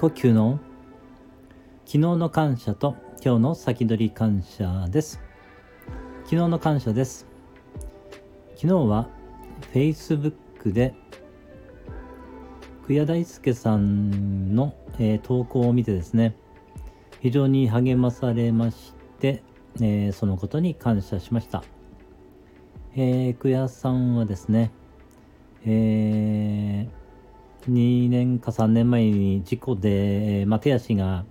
呼吸の昨日の感謝と今日の先取り感謝です。昨日の感謝です。昨日は Facebook で久谷大輔さんの、えー、投稿を見てですね非常に励まされまして、えー、そのことに感謝しました、えー、久谷さんはですね、えー2年か3年前に事故で、まあ、手足が、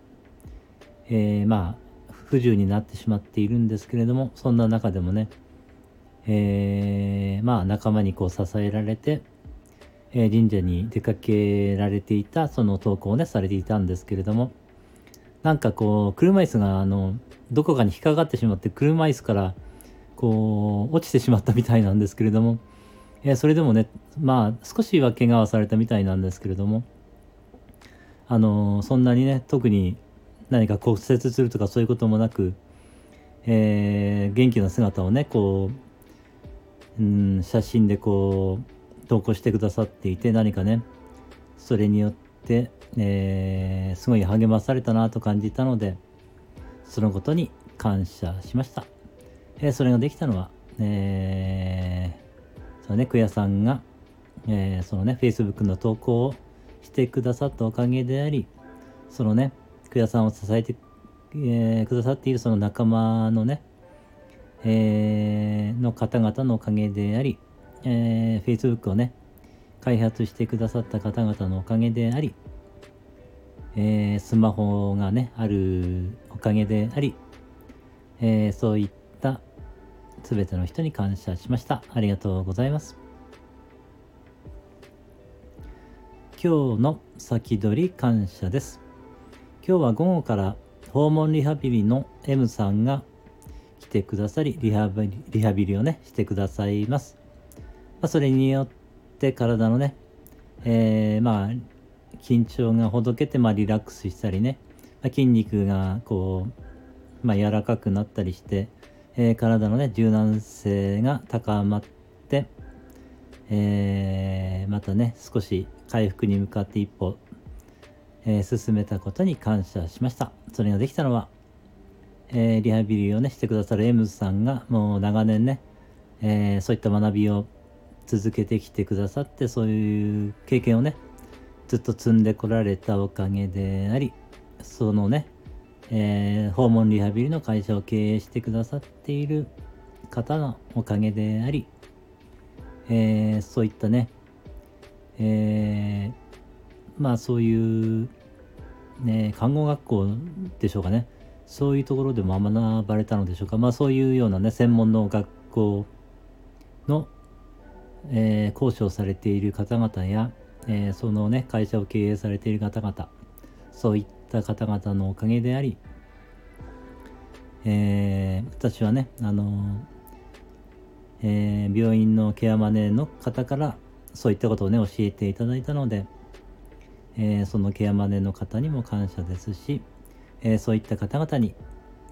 えー、まあ不自由になってしまっているんですけれどもそんな中でもね、えー、まあ仲間にこう支えられて、え、神社に出かけられていたその投稿をねされていたんですけれどもなんかこう車椅子があのどこかに引っかかってしまって車椅子からこう落ちてしまったみたいなんですけれどもえー、それでもね、まあ、少しは怪我はされたみたいなんですけれども、あのー、そんなにね、特に何か骨折するとかそういうこともなく、えー、元気な姿をね、こう、うん、写真でこう、投稿してくださっていて、何かね、それによって、えー、すごい励まされたなと感じたので、そのことに感謝しました。えー、それができたのは、えーそのね、クヤさんが、えー、そのね、Facebook の投稿をしてくださったおかげであり、そのね、クヤさんを支えて、えー、くださっているその仲間のね、えー、の方々のおかげであり、えー、Facebook をね、開発してくださった方々のおかげであり、えー、スマホがね、あるおかげであり、えー、そういったすべての人に感謝しました。ありがとうございます。今日の先取り感謝です。今日は午後から訪問リハビリの M さんが来てくださり、リハビリリハビリをね、してくださいます。まあ、それによって体のね、えー、まあ、緊張がほどけて、まあ、リラックスしたりね、まあ、筋肉がこう、まあ、柔らかくなったりして、えー、体のね、柔軟性が高まって、えー、またね、少し回復に向かって一歩、えー、進めたことに感謝しました。それができたのは、えリハビリをね、してくださるエムズさんが、もう長年ね、えそういった学びを続けてきてくださって、そういう経験をね、ずっと積んでこられたおかげであり、そのね、えー、訪問リハビリの会社を経営してくださっている方のおかげであり、えー、そういったね、えー、まあそういう、ね、看護学校でしょうかね、そういうところでも学ばれたのでしょうか、まあそういうようなね、専門の学校の、えー、講師をされている方々や、えー、そのね、会社を経営されている方々、そういった方々のおかげであり、えー、私はね、あのえー、病院のケアマネの方からそういったことをね、教えていただいたので、えー、そのケアマネの方にも感謝ですし、えー、そういった方々に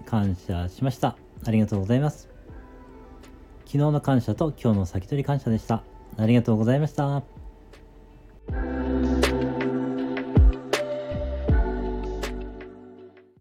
感謝しました。ありがとうございます。昨日の感謝と今日の先取り感謝でした。ありがとうございました。